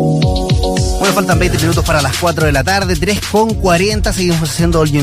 Oh, you. Faltan 20 minutos para las 4 de la tarde, 3 con 40, seguimos haciendo All You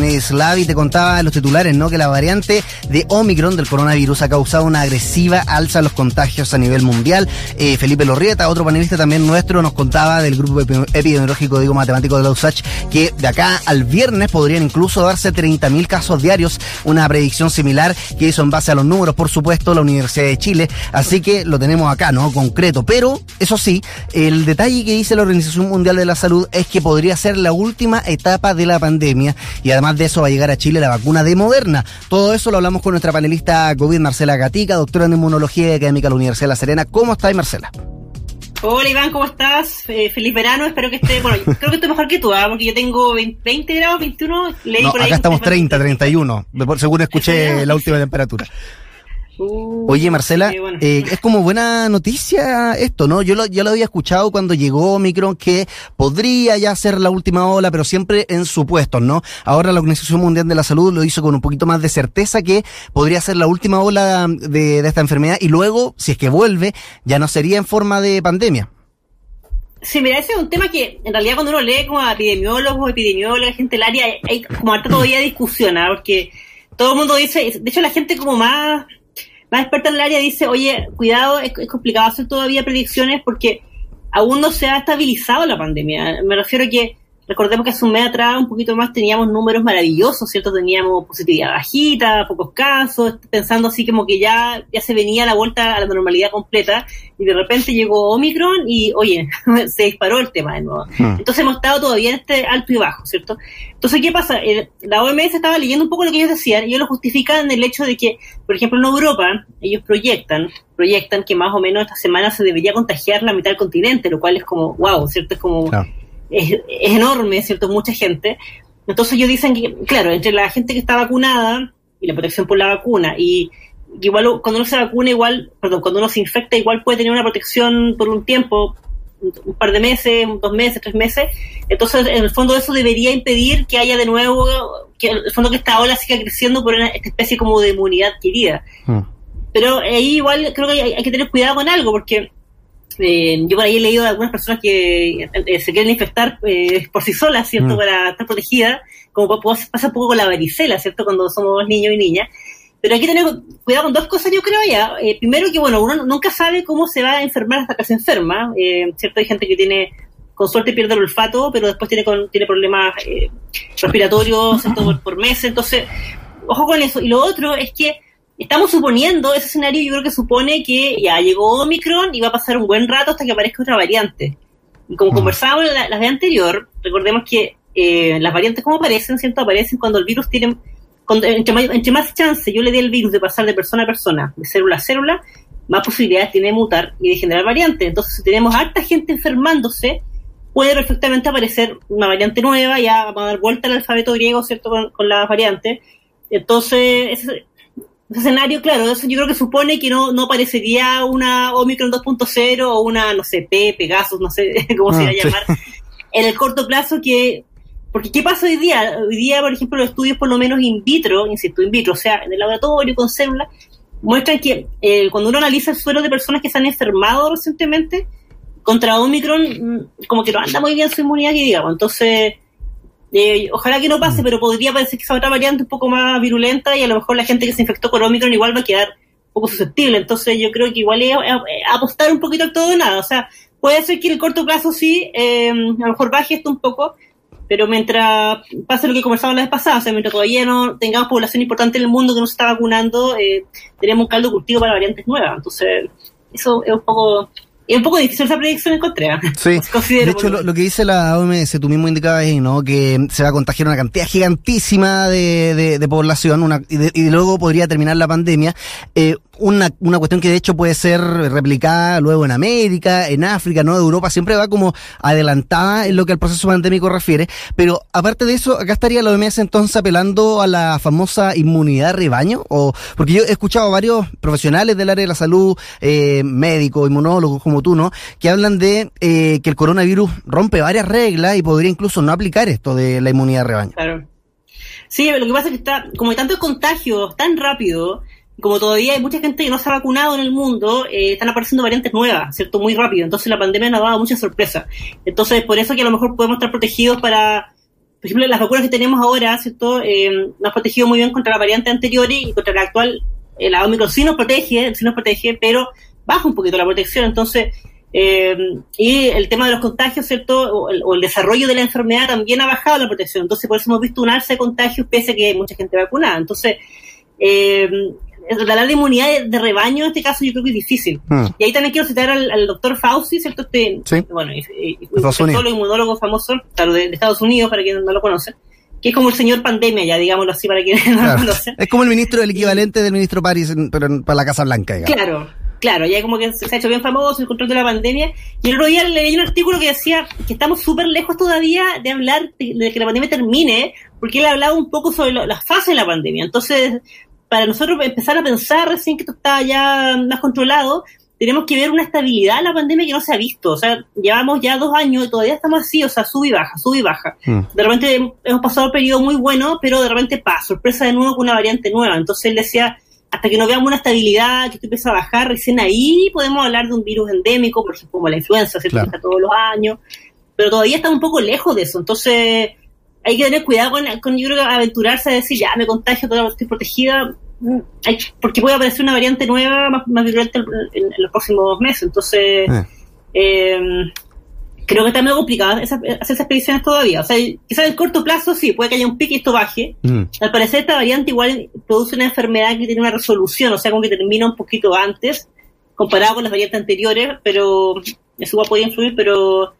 te contaba en los titulares, ¿no? Que la variante de Omicron del coronavirus ha causado una agresiva alza en los contagios a nivel mundial. Eh, Felipe Lorrieta, otro panelista también nuestro, nos contaba del grupo epi- epidemiológico, digo, matemático de la USACH, que de acá al viernes podrían incluso darse 30.000 casos diarios, una predicción similar que hizo en base a los números, por supuesto, la Universidad de Chile. Así que lo tenemos acá, ¿no? Concreto. Pero, eso sí, el detalle que dice la Organización Mundial de la Salud es que podría ser la última etapa de la pandemia y además de eso va a llegar a Chile la vacuna de Moderna. Todo eso lo hablamos con nuestra panelista COVID, Marcela Gatica, doctora en inmunología y académica de la Universidad de La Serena. ¿Cómo estáis, Marcela? Hola Iván, ¿cómo estás? Eh, feliz verano, espero que esté, bueno, creo que estoy mejor que tú, ¿ah? porque yo tengo 20, 20 grados, 21, leí No, por ahí. acá estamos usted- 30, 31, de- según escuché la última temperatura. Uh, Oye, Marcela, bueno. eh, es como buena noticia esto, ¿no? Yo lo, ya lo había escuchado cuando llegó Omicron que podría ya ser la última ola, pero siempre en supuestos, ¿no? Ahora la Organización Mundial de la Salud lo hizo con un poquito más de certeza que podría ser la última ola de, de esta enfermedad y luego, si es que vuelve, ya no sería en forma de pandemia. Sí, mira, ese es un tema que en realidad cuando uno lee como a epidemiólogos, epidemiólogas, gente del área, hay como harta todavía discusión, ¿ah? porque todo el mundo dice, de hecho la gente como más, más experta en el área dice, oye, cuidado, es, es complicado hacer todavía predicciones porque aún no se ha estabilizado la pandemia. Me refiero a que, recordemos que hace un mes atrás, un poquito más, teníamos números maravillosos, ¿cierto? Teníamos positividad bajita, pocos casos, pensando así como que ya, ya se venía la vuelta a la normalidad completa, y de repente llegó Omicron y, oye, se disparó el tema de nuevo. Hmm. Entonces hemos estado todavía en este alto y bajo, ¿cierto? Entonces, ¿qué pasa? El- la OMS estaba leyendo un poco lo que ellos decían, y ellos lo justifican en el hecho de que, por ejemplo, en Europa, ellos proyectan, proyectan que más o menos esta semana se debería contagiar la mitad del continente, lo cual es como, wow, ¿cierto? Es como, Claro. Es, es enorme, ¿cierto? Mucha gente. Entonces ellos dicen que, claro, entre la gente que está vacunada y la protección por la vacuna, y igual cuando uno se vacuna, igual, perdón, cuando uno se infecta, igual puede tener una protección por un tiempo, un, un par de meses, dos meses, tres meses. Entonces, en el fondo, eso debería impedir que haya de nuevo, que en el fondo que esta ola siga creciendo por una, esta especie como de inmunidad adquirida. Hmm. Pero ahí igual creo que hay, hay que tener cuidado con algo, porque eh, yo por ahí he leído de algunas personas que eh, se quieren infectar eh, por sí solas, ¿cierto? Mm. Para estar protegidas, como pa- pa- pasa un poco con la varicela, ¿cierto? Cuando somos niños y niñas. Pero hay que tener cuidado con dos cosas, yo creo ya. Eh, primero que, bueno, uno nunca sabe cómo se va a enfermar hasta que se enferma. ¿Cierto? Hay gente que tiene, con suerte pierde el olfato, pero después tiene, con, tiene problemas respiratorios, ¿cierto? Por, por meses. Entonces, ojo con eso. Y lo otro es que estamos suponiendo, ese escenario yo creo que supone que ya llegó Omicron y va a pasar un buen rato hasta que aparezca otra variante. Y como Mm. conversábamos la, la vez anterior, recordemos que eh, las variantes como aparecen, ¿cierto? Aparecen cuando el virus tiene, cuando- entre, más, entre más chance yo le dé al virus de pasar de persona a persona, de célula a célula, más posibilidades tiene de mutar y de generar variantes. Entonces, si tenemos harta gente enfermándose, puede perfectamente aparecer una variante nueva, ya vamos a dar vuelta al alfabeto griego, ¿cierto? Con, con las variantes. Entonces, escenario, claro, eso yo creo que supone que no, no aparecería una Omicron 2.0 o una, no sé, P, Pegasus, no sé cómo se Ah, va a sí. llamar, en el corto plazo que... Porque ¿qué pasa hoy día? Hoy día, por ejemplo, los estudios por lo menos in vitro, insisto, in vitro, o sea, en el laboratorio con células, muestran que eh, cuando uno analiza el suelo de personas que se han enfermado recientemente, contra Omicron, mm, como que no anda muy bien su inmunidad, que digamos. Entonces, eh, ojalá que no pase, pero podría parecer que esa otra variante un poco más virulenta y a lo mejor la gente que se infectó con Omicron igual va a quedar un poco susceptible. Entonces, yo creo que igual es, es- es apostar un poquito al todo o nada. O sea, puede ser que en el corto plazo sí, eh, a lo mejor baje esto un poco, pero mientras pase lo que conversábamos la vez pasada, o sea, mientras todavía no tengamos población importante en el mundo que no se está vacunando, eh, tenemos un caldo cultivo para variantes nuevas. Entonces, eso es un poco, es un poco difícil esa predicción encontré. ¿ah? Sí, de hecho lo que dice la OMS, tú mismo indicabas ahí, ¿no? Que se va a contagiar una cantidad gigantísima de, de- de población una, y, de- y luego podría terminar la pandemia. Eh, una, una cuestión que de hecho puede ser replicada luego en América, en África, ¿no? Europa siempre va como adelantada en lo que al proceso pandémico refiere. Pero aparte de eso, acá estaría la OMS entonces apelando a la famosa inmunidad rebaño, o porque yo he escuchado a varios profesionales del área de la salud, eh, médicos, inmunólogos como tú, ¿no? Que hablan de eh, que el coronavirus rompe varias reglas y podría incluso no aplicar esto de la inmunidad rebaño. Claro. Sí, lo que pasa es que está, como hay tantos contagios tan rápido, como todavía hay mucha gente que no se ha vacunado en el mundo, eh, están apareciendo variantes nuevas, ¿cierto? Muy rápido. Entonces la pandemia nos ha dado mucha sorpresa. Entonces, por eso que a lo mejor podemos estar protegidos para, por ejemplo, las vacunas que tenemos ahora, ¿cierto? Eh, nos ha protegido muy bien contra la variante anterior y contra la actual. Eh, la Omicron sí nos protege, sí nos protege, pero baja un poquito la protección. Entonces, eh, y el tema de los contagios, ¿cierto? O el, desarrollo de la enfermedad también ha bajado la protección. Entonces, por eso hemos visto un alza de contagios pese a que hay mucha gente vacunada. Entonces, eh, hablar de inmunidad de, rebaño en este caso yo creo que es difícil. Hmm. Y ahí también quiero citar al, doctor Fauci, ¿cierto? Este, bueno, un inmunólogo famoso, claro, de, Estados Unidos, para quien no lo conoce, que es como el señor pandemia, ya digámoslo así, para quienes no lo conocen. Es como el ministro, el equivalente del ministro París, pero para la Casa Blanca, digamos. Claro. Claro, ya como que se ha hecho bien famoso el control de la pandemia. Y el otro día leí un artículo que decía que estamos súper lejos todavía de hablar de, que la pandemia termine, porque él ha hablado un poco sobre las fases de la pandemia. Entonces, para nosotros empezar a pensar recién que esto está ya más controlado, tenemos que ver una estabilidad en la pandemia que no se ha visto. O sea, llevamos ya dos años y todavía estamos así, o sea, sube y baja, sube y baja. Mm. De repente hemos pasado un periodo muy bueno, pero de repente pasa, sorpresa de nuevo con una variante nueva. Entonces él decía, hasta que no veamos una estabilidad, que esto empieza a bajar, recién ahí podemos hablar de un virus endémico, por ejemplo, como la influenza, se claro. todos los años. Pero todavía está un poco lejos de eso. Entonces, hay que tener cuidado con, con yo creo, aventurarse a decir, ya me contagio, estoy protegida Mm, porque puede aparecer una variante nueva más, más virulenta en, los próximos meses. Entonces, eh. Eh, creo que está medio complicado hacer esas expediciones todavía. O sea, quizás en corto plazo sí, puede que haya un pique y esto baje. Mm. Al parecer esta variante igual produce una enfermedad que tiene una resolución, o sea, como que termina un poquito antes, comparado con las variantes anteriores, pero eso igual puede influir, pero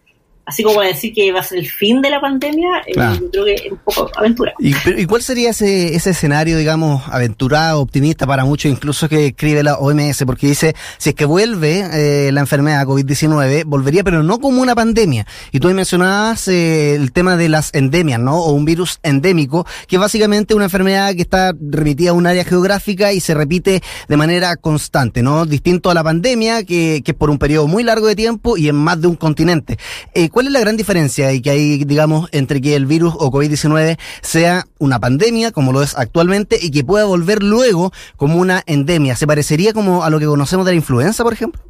así como decir que va a ser el fin de la pandemia, eh, yo creo que es un poco aventura. ¿Y, cuál sería ese, ese escenario, digamos, aventurado, optimista para muchos, incluso que escribe la OMS? Porque dice, si es que vuelve eh, la enfermedad COVID-19, volvería, pero no como una pandemia. Y tú mencionabas eh, el tema de las endemias, ¿no? O un virus endémico, que es básicamente una enfermedad que está remitida a un área geográfica y se repite de manera constante, ¿no? Distinto a la pandemia, que, que es por un periodo muy largo de tiempo y en más de un continente. ¿Cuál es la gran diferencia y que hay, digamos, entre que el virus o COVID-19 sea una pandemia, como lo es actualmente, y que pueda volver luego como una endemia? ¿Se parecería como a lo que conocemos de la influenza, por ejemplo?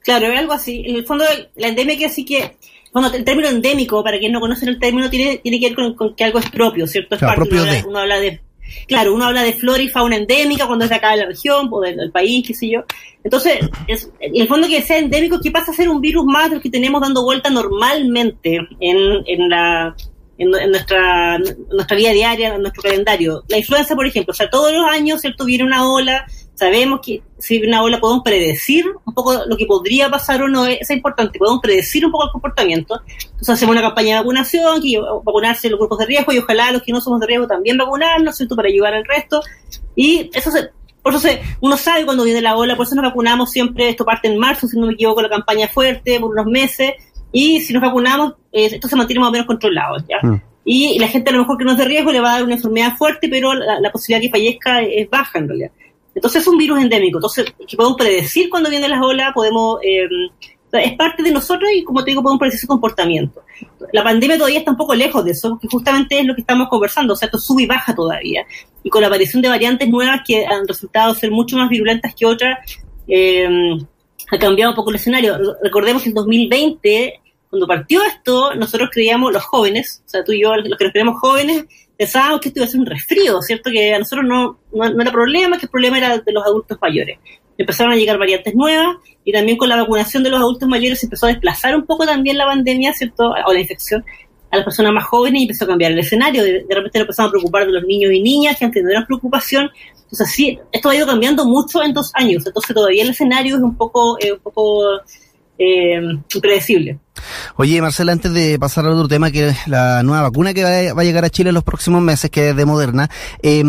Claro, es algo así. En el fondo, la endemia que así que bueno, el término endémico, para quien no conoce el término, tiene, tiene que ver con, que algo es propio, ¿cierto? Es parte, propio uno habla de Claro, uno habla de flora y fauna endémica cuando es de de la región o del, país, qué sé yo. Entonces, es, en el fondo que sea endémico, ¿qué pasa a ser un virus más del que tenemos dando vuelta normalmente en, en la en, nuestra, nuestra vida diaria, en nuestro calendario. La influenza, por ejemplo, o sea, todos los años, ¿cierto? Viene una ola, sabemos que si una ola podemos predecir un poco lo que podría pasar o no, es importante, podemos predecir un poco el comportamiento. Entonces hacemos una campaña de vacunación, que vacunarse los grupos de riesgo y ojalá los que no somos de riesgo también vacunarnos, ¿cierto? Para ayudar al resto. Y eso se, por eso se, uno sabe cuando viene la ola, por eso nos vacunamos siempre, esto parte en marzo, si no me equivoco, la campaña fuerte, por unos meses, y si nos vacunamos, eh, esto se mantiene más o menos controlado, ¿ya? Mm. Y la gente a lo mejor que no es de riesgo le va a dar una enfermedad fuerte, pero la, la posibilidad que fallezca es baja en realidad. Entonces es un virus endémico, entonces que podemos predecir cuando vienen las olas, podemos... Eh, es parte de nosotros y como te digo, podemos predecir su comportamiento. La pandemia todavía está un poco lejos de eso, porque justamente es lo que estamos conversando, o sea, esto sube y baja todavía. Y con la aparición de variantes nuevas que han resultado ser mucho más virulentas que otras, eh, ha cambiado un poco el escenario. Recordemos que en 2020, cuando partió esto, nosotros creíamos, los jóvenes, o sea, tú y yo, los que nos creemos jóvenes, pensábamos que esto iba a ser un resfrío, ¿cierto? Que a nosotros no, no, era problema, que el problema era de los adultos mayores. Empezaron a llegar variantes nuevas y también con la vacunación de los adultos mayores se empezó a desplazar un poco también la pandemia, ¿cierto? O la infección a las personas más jóvenes y empezó a cambiar el escenario. De, repente nos a preocupar de los niños y niñas que antes no eran preocupación. Entonces, sí, esto ha ido cambiando mucho en dos años. Entonces, todavía el escenario es un poco, eh, un poco eh, impredecible. Oye, Marcela, antes de pasar al otro tema, que es la nueva vacuna que va a, llegar a Chile en los próximos meses, que es de Moderna, eh,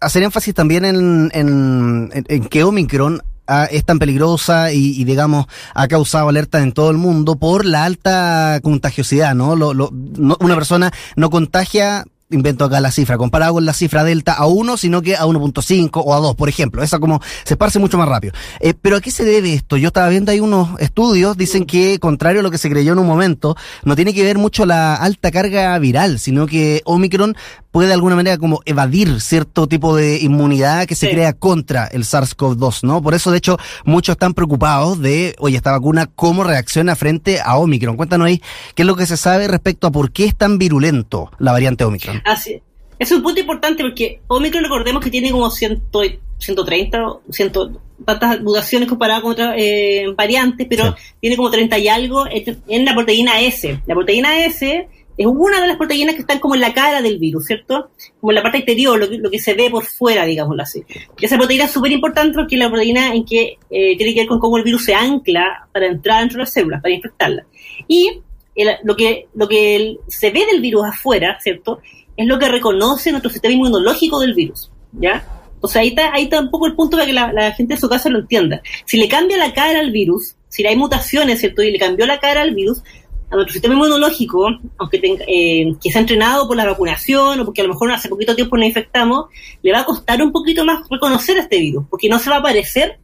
hacer énfasis también en, en, en que Omicron es tan peligrosa y, digamos, ha causado alerta en todo el mundo por la alta contagiosidad, ¿no? Lo, lo, una persona no contagia invento acá la cifra, comparado con la cifra delta a 1, sino que a 1.5 o a 2, por ejemplo. Esa como se esparce mucho más rápido. Eh, pero ¿a qué se debe esto? Yo estaba viendo ahí unos estudios, dicen que, contrario a lo que se creyó en un momento, no tiene que ver mucho la alta carga viral, sino que Omicron puede de alguna manera como evadir cierto tipo de inmunidad que se Sí. crea contra el SARS-CoV-2, ¿no? Por eso, de hecho, muchos están preocupados de, oye, esta vacuna, cómo reacciona frente a Omicron. Cuéntanos ahí qué es lo que se sabe respecto a por qué es tan virulento la variante Omicron. Así. Es un punto importante porque Omicron recordemos que tiene como 100, 130 o 100 tantas mutaciones comparadas con otras eh, variantes, pero Sí. tiene como 30 y algo en la proteína S. La proteína S es una de las proteínas que están como en la cara del virus, ¿cierto? Como en la parte exterior, lo que, se ve por fuera, digámoslo así. Y esa proteína es súper importante porque es la proteína en que eh, tiene que ver con cómo el virus se ancla para entrar dentro de las células, para infectarlas. Y lo que, lo que se ve del virus afuera, ¿cierto? Es lo que reconoce nuestro sistema inmunológico del virus, ¿ya? Entonces ahí está, ahí está un poco el punto para que la, la gente de su casa lo entienda. Si le cambia la cara al virus, si hay mutaciones, ¿cierto? Y le cambió la cara al virus, a nuestro sistema inmunológico, aunque tenga, eh, que se ha entrenado por la vacunación o porque a lo mejor hace poquito tiempo nos infectamos, le va a costar un poquito más reconocer este virus, porque no se va a parecer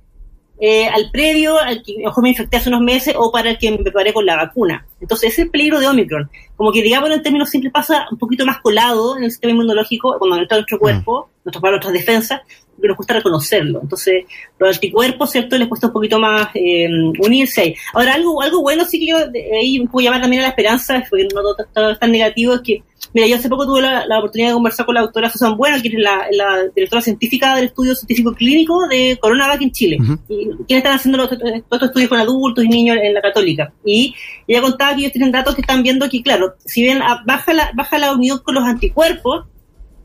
eh, al previo, al que mejor me infecté hace unos meses o para el que me preparé con la vacuna. Entonces ese es el peligro de Omicron. Como que digámoslo en términos simples pasa un poquito más colado en el sistema inmunológico cuando entra en nuestro cuerpo, nuestras, para nuestras defensas, que nos cuesta reconocerlo. Entonces los anticuerpos, ¿cierto? Les cuesta un poquito más eh, unirse ahí. Ahora algo, algo bueno sí que yo ahí puedo llamar también a la esperanza, porque no todo, todo es tan negativo, es que Mira, yo hace poco tuve la, la oportunidad de conversar con la doctora Susan Bueno, que es la, la directora científica del estudio científico clínico de CoronaVac en Chile. Y quienes están haciendo los, todos estos estudios con adultos y niños en la católica. Y ella contaba que ellos tienen datos que están viendo que, claro, si bien ah, baja la, baja la unión con los anticuerpos,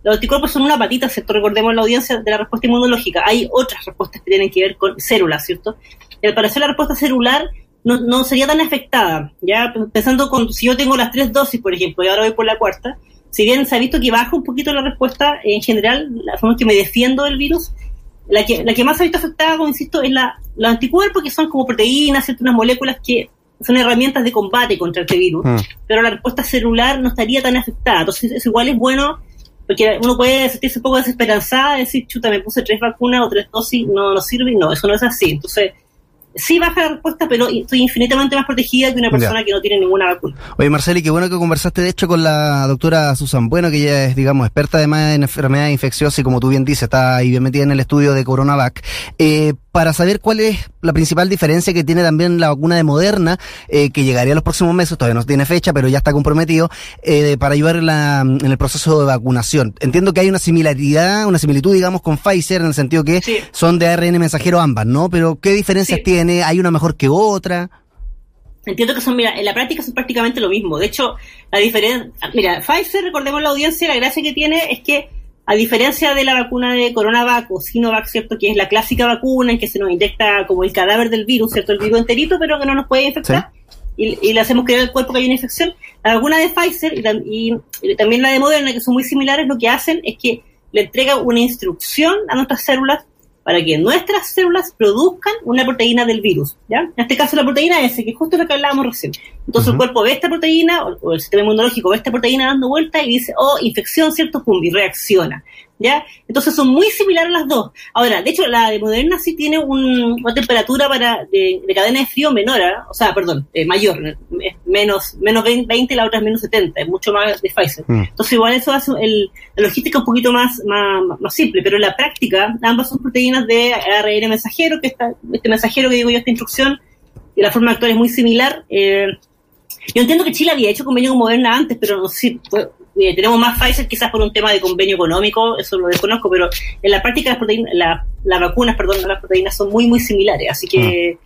los anticuerpos son una patita, ¿cierto? Recordemos la audiencia de la respuesta inmunológica. Hay otras respuestas que tienen que ver con células, ¿cierto? Y al parecer la respuesta celular no, no sería tan afectada, ¿ya? Pensando con, si yo tengo las tres dosis, por ejemplo, y ahora voy por la cuarta, si bien se ha visto que baja un poquito la respuesta en general, la forma en que me defiendo del virus, la que, la que más se ha visto afectada, como insisto, es la, los anticuerpos, que son como proteínas, ¿cierto? unas moléculas que son herramientas de combate contra este virus, Mm. pero la respuesta celular no estaría tan afectada. Entonces, eso igual es bueno, porque uno puede sentirse un poco desesperanzada, decir, chuta, me puse tres vacunas o tres dosis, no, no sirve, y no, eso no es así. Entonces, sí baja la respuesta, pero estoy infinitamente más protegida que una persona que no tiene ninguna vacuna. Oye, Marceli, qué bueno que conversaste de hecho con la doctora Susan Bueno, que ella es, digamos, experta además en enfermedades infecciosas y como tú bien dices, está ahí bien metida en el estudio de CoronaVac. Eh, para saber cuál es la principal diferencia que tiene también la vacuna de Moderna, eh, que llegaría a los próximos meses, todavía no tiene fecha, pero ya está comprometido, eh, para ayudar en, la- en el proceso de vacunación. Entiendo que hay una similaridad, una similitud, digamos, con Pfizer, en el sentido que Sí. son de ARN mensajero ambas, ¿no? Pero ¿qué diferencias Sí. tiene? ¿Hay una mejor que otra? Entiendo que son, mira, en la práctica son prácticamente lo mismo. De hecho, la diferencia, mira, Pfizer, recordemos la audiencia, la gracia que tiene es que, a diferencia de la vacuna de CoronaVac o Sinovac, ¿cierto? Que es la clásica vacuna en que se nos inyecta como el cadáver del virus, ¿cierto? El virus enterito, pero que no nos puede infectar. Y, y le hacemos creer al cuerpo que hay una infección. La vacuna de Pfizer y- y también la de Moderna, que son muy similares, lo que hacen es que le entrega una instrucción a nuestras células para que nuestras células produzcan una proteína del virus, ¿ya? En este caso la proteína S, que justo es lo que hablábamos recién. Entonces el cuerpo ve esta proteína, o, o el sistema inmunológico ve esta proteína dando vuelta y dice, oh, infección, ¿cierto? Pum, y reacciona, ¿ya? Entonces son muy similares las dos. Ahora, de hecho, la de Moderna sí tiene un- una temperatura para de, de cadena de frío menor, ¿ah? o sea, perdón, eh, mayor, es menos, menos 20 y la otra es menos 70, es mucho más de Pfizer. Mm. Entonces igual eso hace el, la logística un poquito más, más, más simple, pero en la práctica ambas son proteínas de ARN mensajero, que está, este mensajero que digo yo, esta instrucción, y la forma de actuar es muy similar. Eh, yo entiendo que Chile había hecho convenio con Moderna antes, pero no sé pues, eh, tenemos más Pfizer quizás por un tema de convenio económico, eso lo desconozco, pero en la práctica las proteínas, la- las vacunas, perdón, las proteínas son muy, muy similares, así que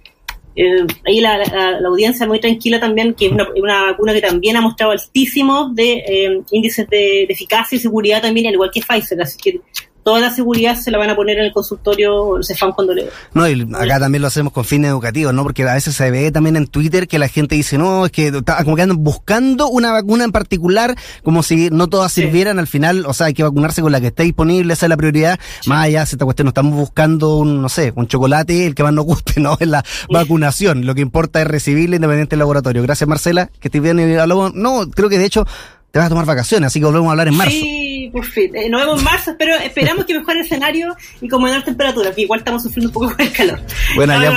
eh, ahí la, la- la audiencia muy tranquila también, que es una, una vacuna que también ha mostrado altísimos de eh, índices de, de eficacia y seguridad también, al igual que Pfizer, así que toda la seguridad se la van a poner en el consultorio, el CEFAM cuando le... No, y acá también lo hacemos con fines educativos, ¿no? Porque a veces se ve también en Twitter que la gente dice, no, es que como que andan buscando una vacuna en particular, como si no todas Sí. sirvieran al final, o sea, hay que vacunarse con la que esté disponible, esa es la prioridad. Más allá de esta cuestión, no estamos buscando un, no sé, un chocolate, el que más nos guste, ¿no? Es la vacunación. Lo que importa es recibirla independiente del laboratorio. Gracias, Marcela, que estés bien y hablamos. No, creo que de hecho te vas a tomar vacaciones, así que volvemos a hablar en marzo. Sí, por fin. Eh, nos vemos en marzo, espero, esperamos que mejore el escenario y con menor temperatura, que igual estamos sufriendo un poco con el calor. Bueno, Nos ya.